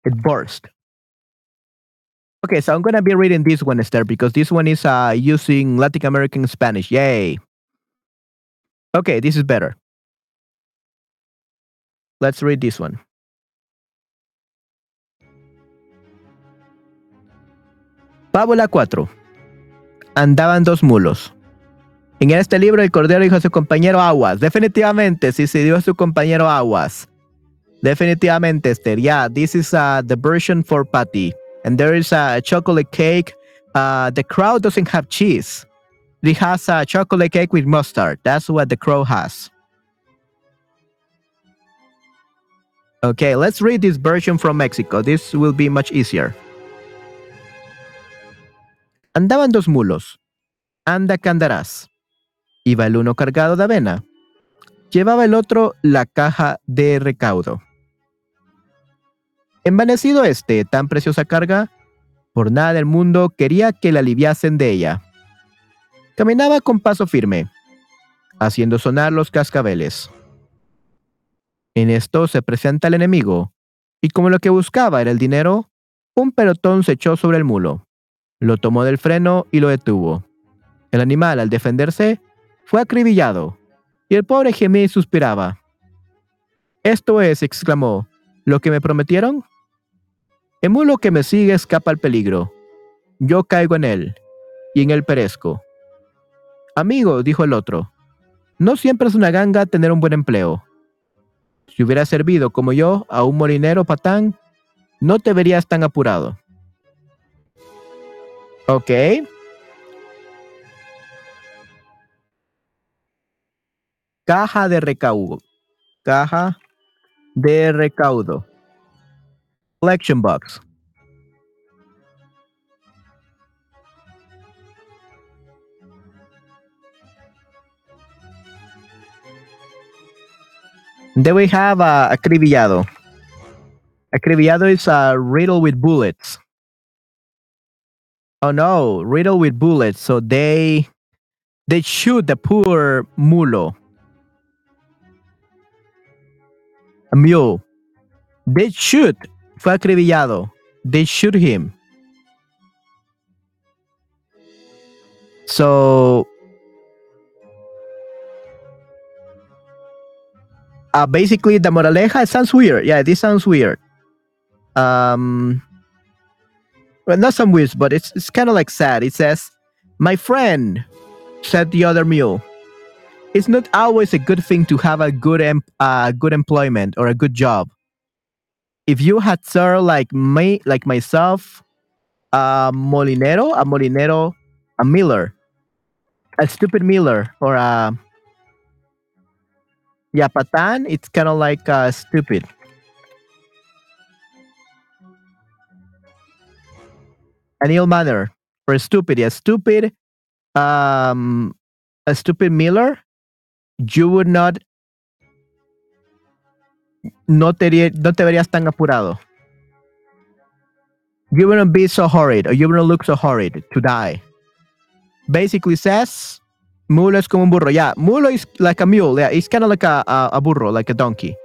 It burst. Okay, so I'm gonna be reading this one, Esther, because this one is uh, using Latin American Spanish. Yay. Okay, this is better. Let's read this one. Fábula 4. Andaban dos mulos. En este libro el cordero dijo a su compañero Aguas. Definitivamente, sí se dio a su compañero Aguas. Definitivamente, Esther. Yeah, this is uh, the version for Patty. And there is a chocolate cake. Uh, the crow doesn't have cheese. It has a chocolate cake with mustard. That's what the crow has. Okay, let's read this version from Mexico. This will be much easier. Andaban dos mulos. Anda que. Iba el uno cargado de avena. Llevaba el otro la caja de recaudo. Envanecido este, tan preciosa carga, por nada del mundo quería que la aliviasen de ella. Caminaba con paso firme, haciendo sonar los cascabeles. En esto se presenta el enemigo, y como lo que buscaba era el dinero, un pelotón se echó sobre el mulo, lo tomó del freno y lo detuvo. El animal, al defenderse, fue acribillado, y el pobre gemía suspiraba. Esto es, exclamó, ¿lo que me prometieron? El mulo que me sigue escapa al peligro. Yo caigo en él, y en él perezco. Amigo, dijo el otro, no siempre es una ganga tener un buen empleo. Si hubiera servido como yo a un molinero patán, no te verías tan apurado. Ok. Caja de recaudo. Caja de recaudo. Collection box. Then we have uh, acribillado. Acribillado is a riddle with bullets. Oh no, riddle with bullets. So they they shoot the poor mulo. A mule. They shoot Fue acribillado. They shoot him. So uh, basically the moraleja sounds weird. Yeah, this sounds weird. Um well not some weird, but it's it's kind of like sad. It says, My friend, said the other mule. It's not always a good thing to have a good em- uh, good employment or a good job. If you had served like me, like myself, a molinero, a molinero, a miller, a stupid miller, or a yeah, patan. It's kind of like uh, stupid. An ill manner or stupid. Yeah, stupid. Um, a stupid miller. You would not. No te, no te verías tan apurado. You wouldn't be so horrid, or you wouldn't look so horrid to die. Basically says, mulo es como un burro. Yeah, mulo is like a mule. Yeah, it's kind of like a, a, a burro, like a donkey.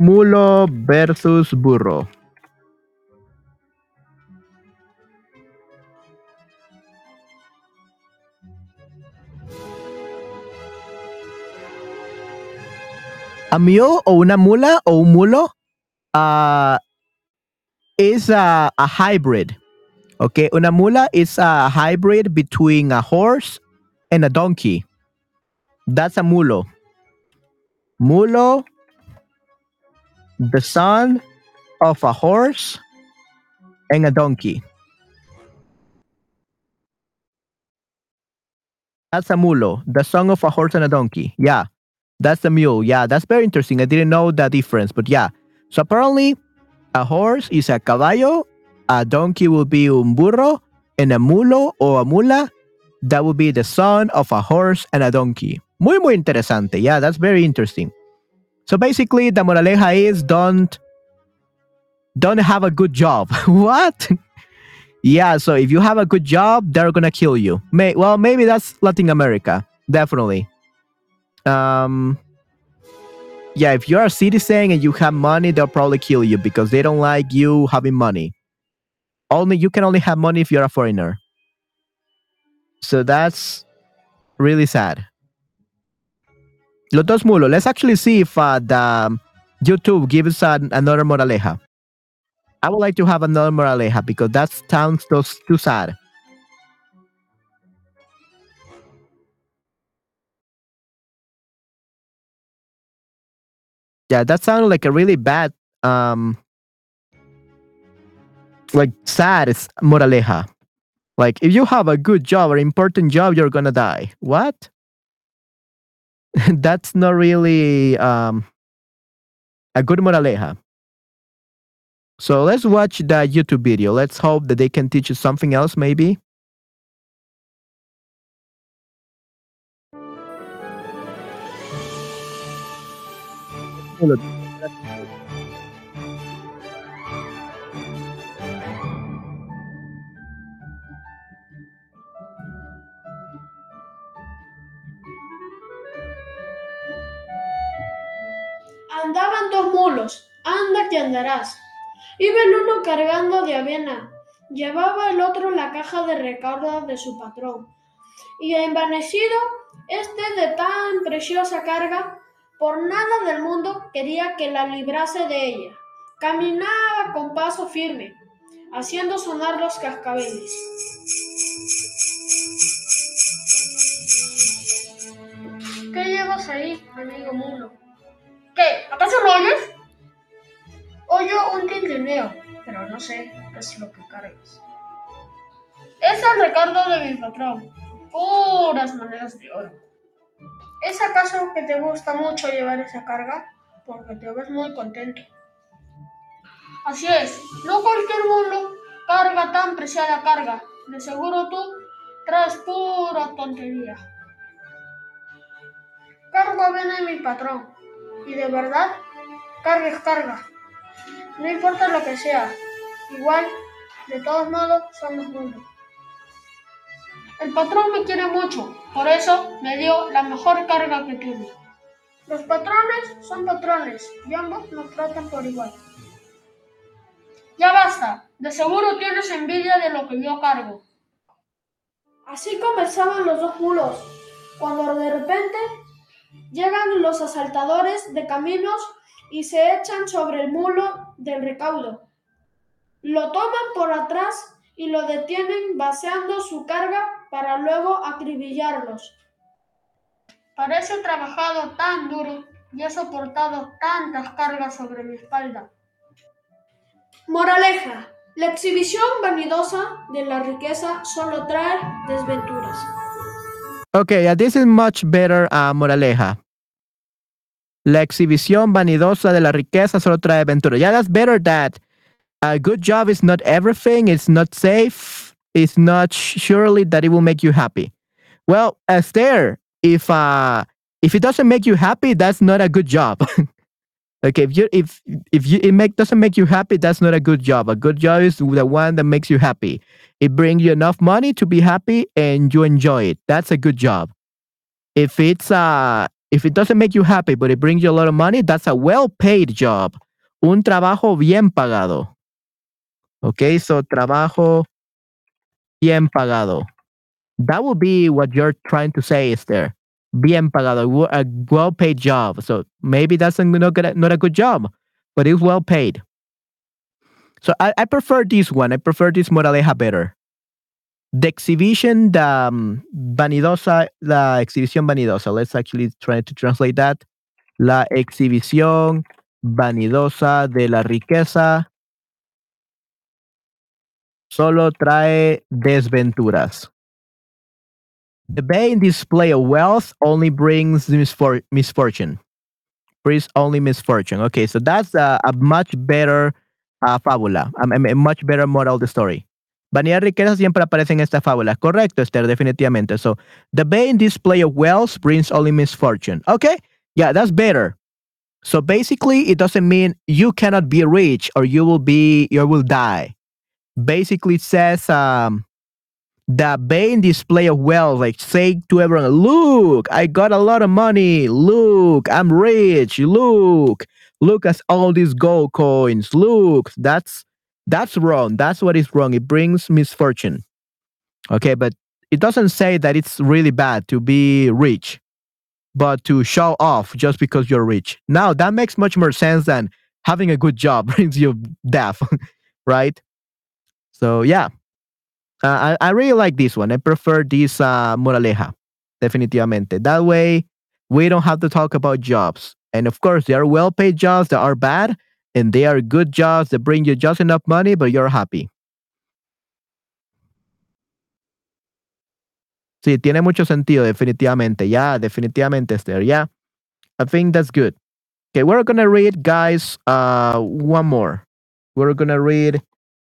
Mulo versus burro. A mule o una mula o un mulo uh, is a, a hybrid. Okay, una mula is a hybrid between a horse and a donkey. That's a mulo. Mulo, the son of a horse and a donkey. That's a mulo, the son of a horse and a donkey. Yeah, that's a mule. Yeah, that's very interesting. I didn't know the difference, but yeah. So apparently, a horse is a caballo, a donkey will be un burro, and a mulo or a mula, that would be the son of a horse and a donkey. Muy, muy interesante. Yeah, that's very interesting. So basically, the moraleja is don't don't have a good job. what? yeah, so if you have a good job, they're gonna kill you. May well, maybe that's Latin America. Definitely. Um yeah, if you're a citizen and you have money, they'll probably kill you because they don't like you having money. Only you can only have money if you're a foreigner. So that's really sad. Los dos mulos. Let's actually see if uh, the YouTube gives uh, another moraleja. I would like to have another moraleja because that sounds too sad. Yeah, that sounded like a really bad, um, like sad is moraleja. Like if you have a good job or important job, you're gonna die. What? That's not really um, a good moraleja. So let's watch that YouTube video. Let's hope that they can teach you something else, maybe. Andaban dos mulos, anda que andarás. Iba el uno cargando de avena, llevaba el otro la caja de recarga de su patrón. Y envanecido este de tan preciosa carga, por nada del mundo quería que la librase de ella. Caminaba con paso firme, haciendo sonar los cascabeles. ¿Qué llevas ahí, amigo mulo? ¿Qué? ¿Acaso no oyes? Oyo un tintineo, pero no sé qué es lo que cargas. Es el recargo de mi patrón. Puras monedas de oro. ¿Es acaso que te gusta mucho llevar esa carga? Porque te ves muy contento. Así es, no cualquier mulo carga tan preciada carga. De seguro tú traes pura tontería. Cargo en mi patrón. Y de verdad, carga es carga. No importa lo que sea. Igual, de todos modos, somos uno. El patrón me quiere mucho, por eso me dio la mejor carga que tiene. Los patrones son patrones y ambos nos tratan por igual. Ya basta, de seguro tienes envidia de lo que yo cargo. Así comenzaban los dos mulos, cuando de repente llegan los asaltadores de caminos y se echan sobre el mulo del recaudo. Lo toman por atrás y lo detienen vaciando su carga para luego acribillarlos. Parece trabajado tan duro y he soportado tantas cargas sobre mi espalda. Moraleja. La exhibición vanidosa de la riqueza solo trae desventuras. Okay, this is much better, uh, moraleja. La exhibición vanidosa de la riqueza solo trae aventura. Yeah, that's better that a good job is not everything. It's not safe. It's not surely that it will make you happy. Well, Esther, if uh, if it doesn't make you happy, that's not a good job. okay, if you if if you it make doesn't make you happy, that's not a good job. A good job is the one that makes you happy. It brings you enough money to be happy and you enjoy it. That's a good job. If it's uh if it doesn't make you happy but it brings you a lot of money, that's a well-paid job. Un trabajo bien pagado. Okay, so trabajo bien pagado. That would be what you're trying to say, is there? Bien pagado, a well-paid job. So maybe that's not, good, not a good job, but it's well paid. So I, I prefer this one. I prefer this moraleja better. The exhibition, the um, vanidosa, la exhibición vanidosa. Let's actually try to translate that. La exhibición vanidosa de la riqueza solo trae desventuras. The vain display of wealth only brings misfor- misfortune. Brings only misfortune. Okay, so that's a, a much better uh, fábula, a, a much better moral of the story. Vanidad y riqueza siempre aparece en esta fábula. Correcto, Esther, definitivamente. So, the vain display of wealth brings only misfortune. Okay, yeah, that's better. So basically, it doesn't mean you cannot be rich or you will be, you will die. Basically, says um, the vain display of wealth, like say to everyone, look, I got a lot of money. Look, I'm rich. Look, look at all these gold coins. Look, that's that's wrong. That's what is wrong. It brings misfortune. Okay, but it doesn't say that it's really bad to be rich, but to show off just because you're rich. Now that makes much more sense than having a good job brings you death, right? So yeah, uh, I, I really like this one. I prefer this uh, moraleja, definitivamente. That way, we don't have to talk about jobs. And of course, there are well-paid jobs that are bad, and they are good jobs that bring you just enough money, but you're happy. Sí, tiene mucho sentido, definitivamente. Yeah, definitivamente, Esther. Yeah, I think that's good. Okay, we're gonna read, guys, uh, one more. We're gonna read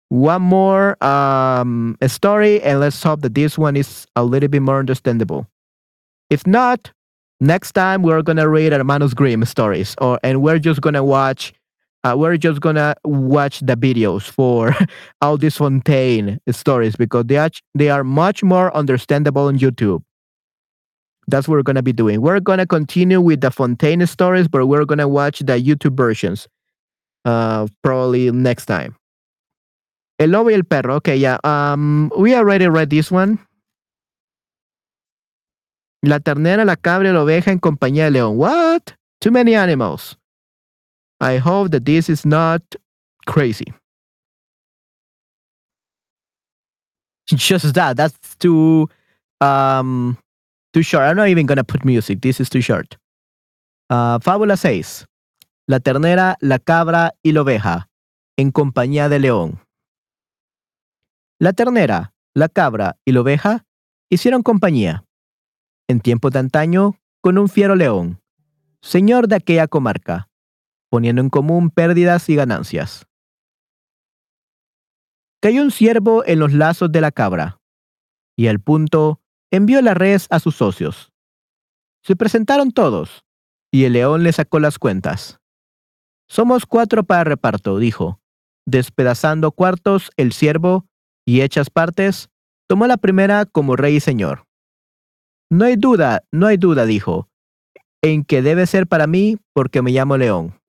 one more um, story, and let's hope that this one is a little bit more understandable. If not, next time we're gonna read Hermanos Grimm stories, or and we're just gonna watch. Uh, we're just gonna watch the videos for all these Fontaine stories because they are they are much more understandable on YouTube. That's what we're gonna be doing. We're gonna continue with the Fontaine stories, but we're gonna watch the YouTube versions. Uh, probably next time. El lobo y el perro. Okay, yeah. Um, we already read this one. La ternera, la cabra y la oveja en compañía de león. What? Too many animals. I hope that this is not crazy. Just that. That's too um too short. I'm not even gonna put music. This is too short. Uh, fábula 6. La ternera, la cabra y la oveja en compañía de león. La ternera, la cabra y la oveja hicieron compañía, en tiempo de antaño, con un fiero león, señor de aquella comarca, poniendo en común pérdidas y ganancias. Cayó un ciervo en los lazos de la cabra, y al punto envió la res a sus socios. Se presentaron todos, y el león le sacó las cuentas. Somos cuatro para reparto, dijo, despedazando cuartos el ciervo y hechas partes, tomó la primera como rey y señor. No hay duda, no hay duda, dijo. en que debe ser para mí porque me llamo León.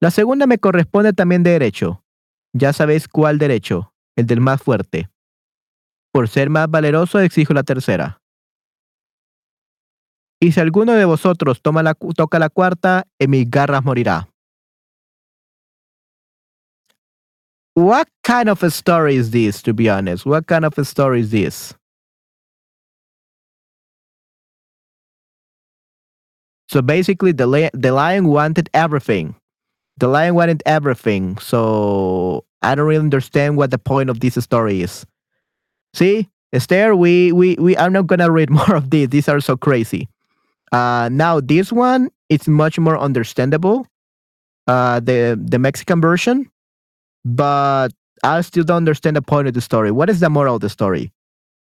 La segunda me corresponde también de derecho. Ya sabéis cuál derecho, el del más fuerte. Por ser más valeroso exijo la tercera. Y si alguno de vosotros toma toca la cuarta, en mis garras morirá. What kind of a story is this, to be honest? What kind of a story is this? So basically, the, the lion wanted everything. The lion wanted everything. So I don't really understand what the point of this story is. See, Esther, we we we I'm not gonna read more of these. These are so crazy. Uh, now this one it's much more understandable. Uh, the the Mexican version, but I still don't understand the point of the story. What is the moral of the story?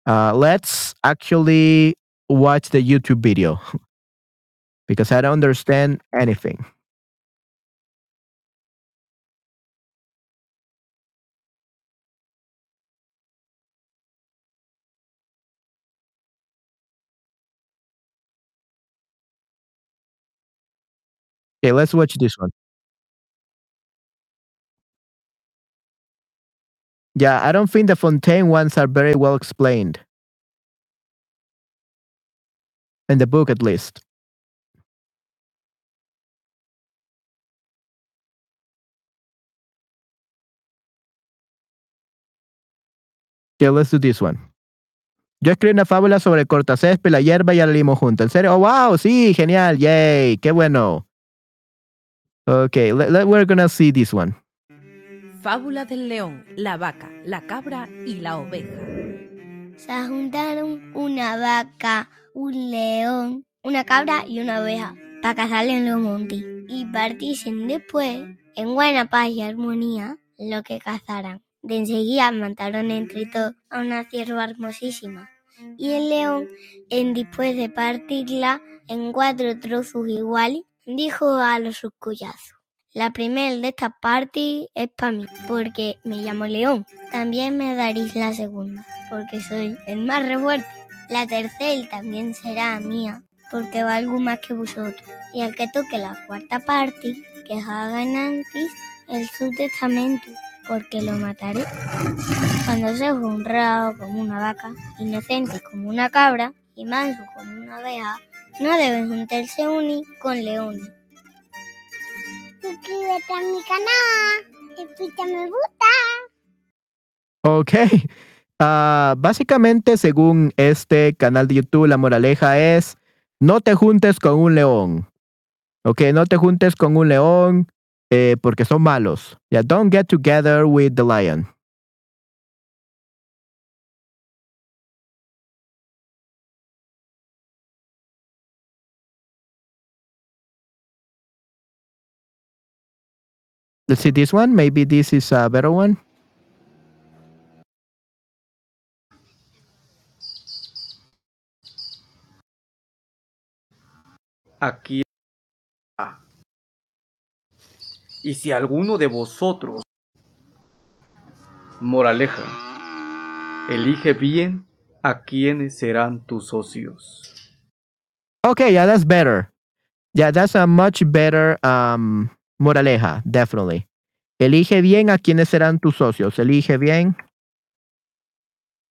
Uh, let's actually watch the YouTube video because I don't understand anything. Okay, let's watch this one. Yeah, I don't think the Fontaine ones are very well explained. In the book, at least. Okay, let's do this one. Yo escribí una fábula sobre cortacésped, la hierba y el limo junto. ¿En serio? Oh, wow, sí, genial, yay, qué bueno. Okay, let, let- we're gonna see this one. Fábula del león, la vaca, la cabra y la oveja. Se juntaron una vaca, un león, una cabra y una oveja para cazarle en los montes y partiesen después en buena paz y armonía lo que cazaran. De enseguida mataron entre todos a una cierva hermosísima y el león, en después de partirla en cuatro trozos iguales, dijo a los sus. La primera de estas partes es para mí, porque me llamo León. También me daréis la segunda, porque soy el más re fuerte. La tercera también será mía, porque valgo más que vosotros. Y al que toque la cuarta parte, que hagan antes el su testamento, porque lo mataré. Cuando sea honrado como una vaca, inocente como una cabra y manso como una oveja, no deben juntarse unis con leones. Suscríbete a mi canal me gusta. Ok. Ah, básicamente, según este canal de YouTube, la moraleja es: no te juntes con un león. Ok, no te juntes con un león eh, porque son malos. Yeah, don't get together with the lion. Let's see this one. Maybe this is a better one. aquí. Y si alguno de vosotros, moraleja, elige bien a quienes serán tus socios. Okay, yeah, that's better. Yeah, that's a much better um, moraleja, definitely. Elige bien a quienes serán tus socios. Elige bien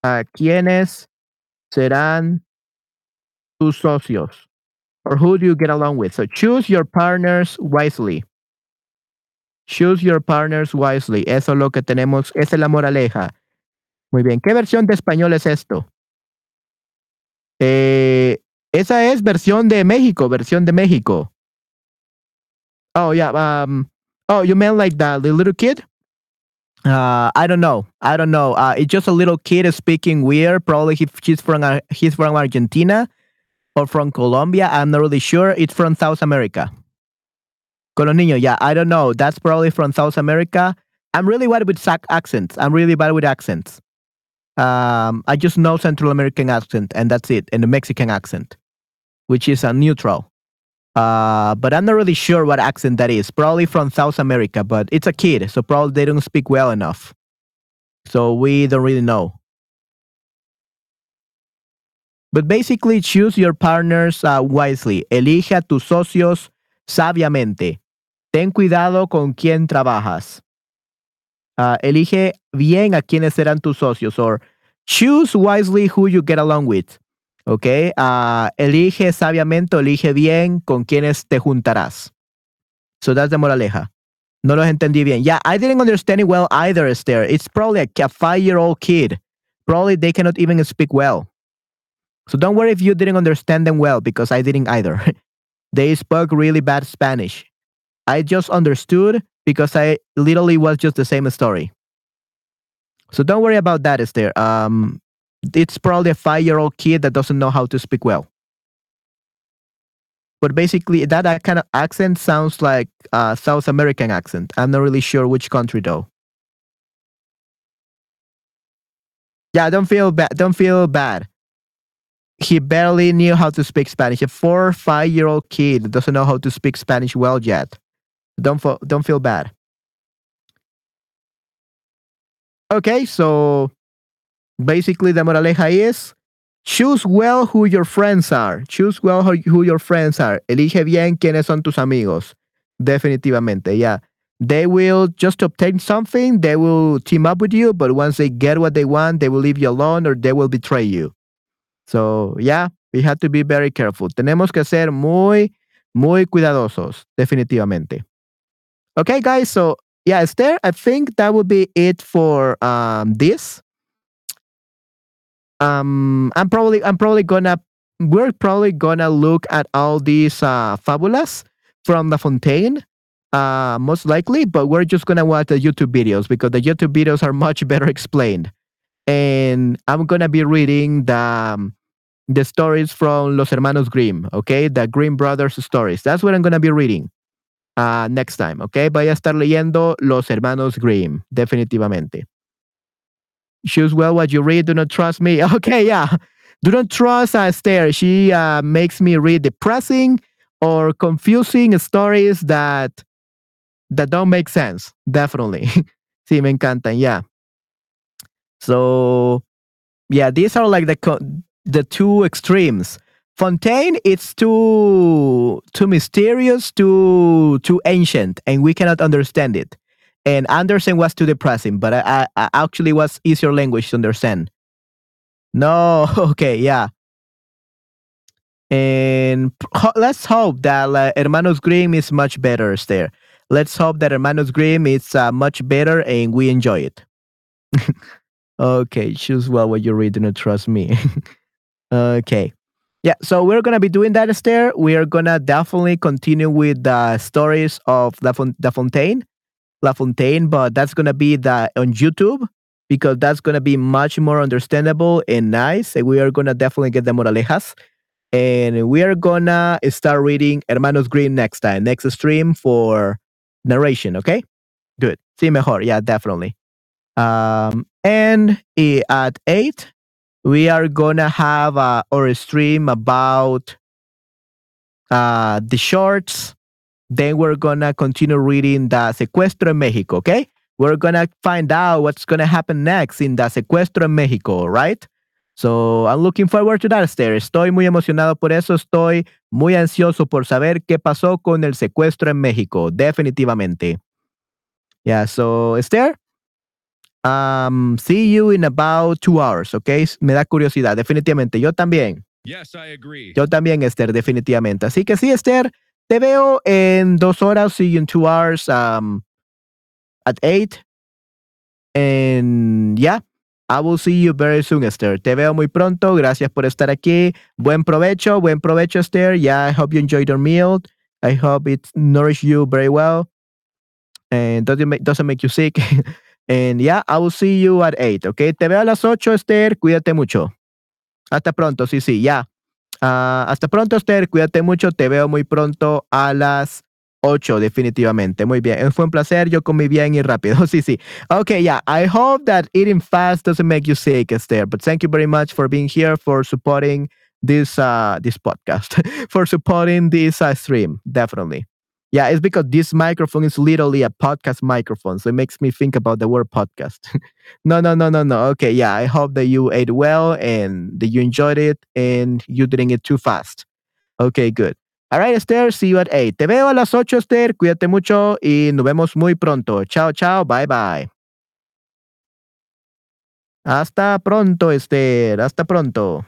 a quienes serán tus socios. Or who do you get along with? So choose your partners wisely. Choose your partners wisely. Eso es lo que tenemos. Esa es la moraleja. Muy bien. ¿Qué versión de español es esto? Eh, esa es versión de México, versión de México. Oh, yeah. Um, oh, you meant like the, the little kid? Uh, I don't know. I don't know. Uh, it's just a little kid speaking weird. Probably he, he's from uh, he's from Argentina or from Colombia. I'm not really sure. It's from South America. Niños, yeah. I don't know. That's probably from South America. I'm really bad with accents. I'm really bad with accents. Um, I just know Central American accent, and that's it, and the Mexican accent, which is a neutral. Uh, but I'm not really sure what accent that is. Probably from South America, but it's a kid, so probably they don't speak well enough. So we don't really know. But basically, choose your partners uh, wisely. Elige a tus socios sabiamente. Ten cuidado con quién trabajas. Uh, elige bien a quiénes serán tus socios. Or choose wisely who you get along with. Ok. Uh, elige sabiamente, elige bien con quienes te juntarás. So that's the moraleja. No los entendí bien. Yeah, I didn't understand it well either, Esther. It's probably a, a five year old kid. Probably they cannot even speak well. So don't worry if you didn't understand them well because I didn't either. they spoke really bad Spanish. I just understood because I literally was just the same story. So don't worry about that, Esther. Um, it's probably a five year old kid that doesn't know how to speak well. But basically, that kind of accent sounds like a South American accent. I'm not really sure which country though. Yeah, don't feel bad. Don't feel bad. He barely knew how to speak Spanish. A four or five year old kid doesn't know how to speak Spanish well yet. Don't feel, don't feel bad. Okay, so basically the moraleja is choose well who your friends are. Choose well who, your friends are. Elige bien quiénes son tus amigos. Definitivamente, yeah. They will just obtain something, they will team up with you, but once they get what they want, they will leave you alone or they will betray you. So, yeah, we have to be very careful. Tenemos que ser muy, muy cuidadosos, definitivamente. Okay, guys, so yeah, Esther, I think that would be it for um, this. Um, I'm probably I'm probably gonna we're probably gonna look at all these uh, fabulas from La Fontaine, uh, most likely, but we're just gonna watch the YouTube videos because the YouTube videos are much better explained. And I'm gonna be reading the um, the stories from Los Hermanos Grimm, okay, the Grimm Brothers stories. That's what I'm gonna be reading uh, next time, okay? Voy a estar leyendo Los Hermanos Grimm, definitivamente. Choose well what you read. Do not trust me. Okay, yeah. Do not trust Esther. She uh, makes me read depressing or confusing stories that that don't make sense. Definitely. sí, me encantan. Yeah. So, yeah, these are like the the two extremes. Fontaine, it's too too mysterious, too too ancient, and we cannot understand it. And Anderson was too depressing, but I, I, I actually was easier language to understand. No, okay, yeah. And ho- let's hope that uh, Hermanos Grimm is much better there. Let's hope that Hermanos Grimm is uh, much better and we enjoy it. okay, choose well what you're reading not trust me. okay. Yeah, so we're gonna be doing that, Esther. We are gonna definitely continue with the stories of La, La Fontaine, La Fontaine, but that's gonna be the on YouTube because that's gonna be much more understandable and nice. And we are gonna definitely get the moralejas, and we are gonna start reading Hermanos Green next time, next stream for narration. Okay, good. Sí, mejor. Yeah, definitely. Um, and eh, at eight we are gonna have uh, our stream about uh, the shorts. Then we're gonna continue reading the secuestro en Mexico. Okay, we're gonna find out what's gonna happen next in the secuestro en Mexico, right? So I'm looking forward to that, Esther. Estoy muy emocionado por eso. Estoy muy ansioso por saber qué pasó con el secuestro en México. Definitivamente. Yeah. So Esther, Um, see you in about two hours, ¿ok? Me da curiosidad, definitivamente. Yo también. Yes, I agree. Yo también, Esther, definitivamente. Así que sí, Esther, te veo en dos horas. See you in two hours um, at eight. And yeah, I will see you very soon, Esther. Te veo muy pronto. Gracias por estar aquí. Buen provecho, buen provecho, Esther. Yeah, I hope you enjoyed your meal. I hope it nourished you very well. And doesn't make, doesn't make you sick. And yeah, I will see you at 8, ¿ok? Te veo a las 8, Esther. Cuídate mucho. Hasta pronto, sí, sí, ya. Ah, hasta pronto, Esther. Cuídate mucho. Te veo muy pronto a las 8, definitivamente. Muy bien. Fue un placer. Yo comí bien y rápido. Sí, sí. Okay, yeah. I hope that eating fast doesn't make you sick, Esther. But thank you very much for being here, for supporting this uh, this podcast, for supporting this uh, stream. Definitely. Yeah, it's because this microphone is literally a podcast microphone. So it makes me think about the word podcast. no, no, no, no, no. Okay, yeah, I hope that you ate well and that you enjoyed it and you didn't eat too fast. Okay, good. All right, Esther, see you at 8. Te veo a las 8, Esther. Cuídate mucho y nos vemos muy pronto. Chao, chao. Bye, bye. Hasta pronto, Esther. Hasta pronto.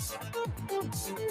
しっかりしろよ。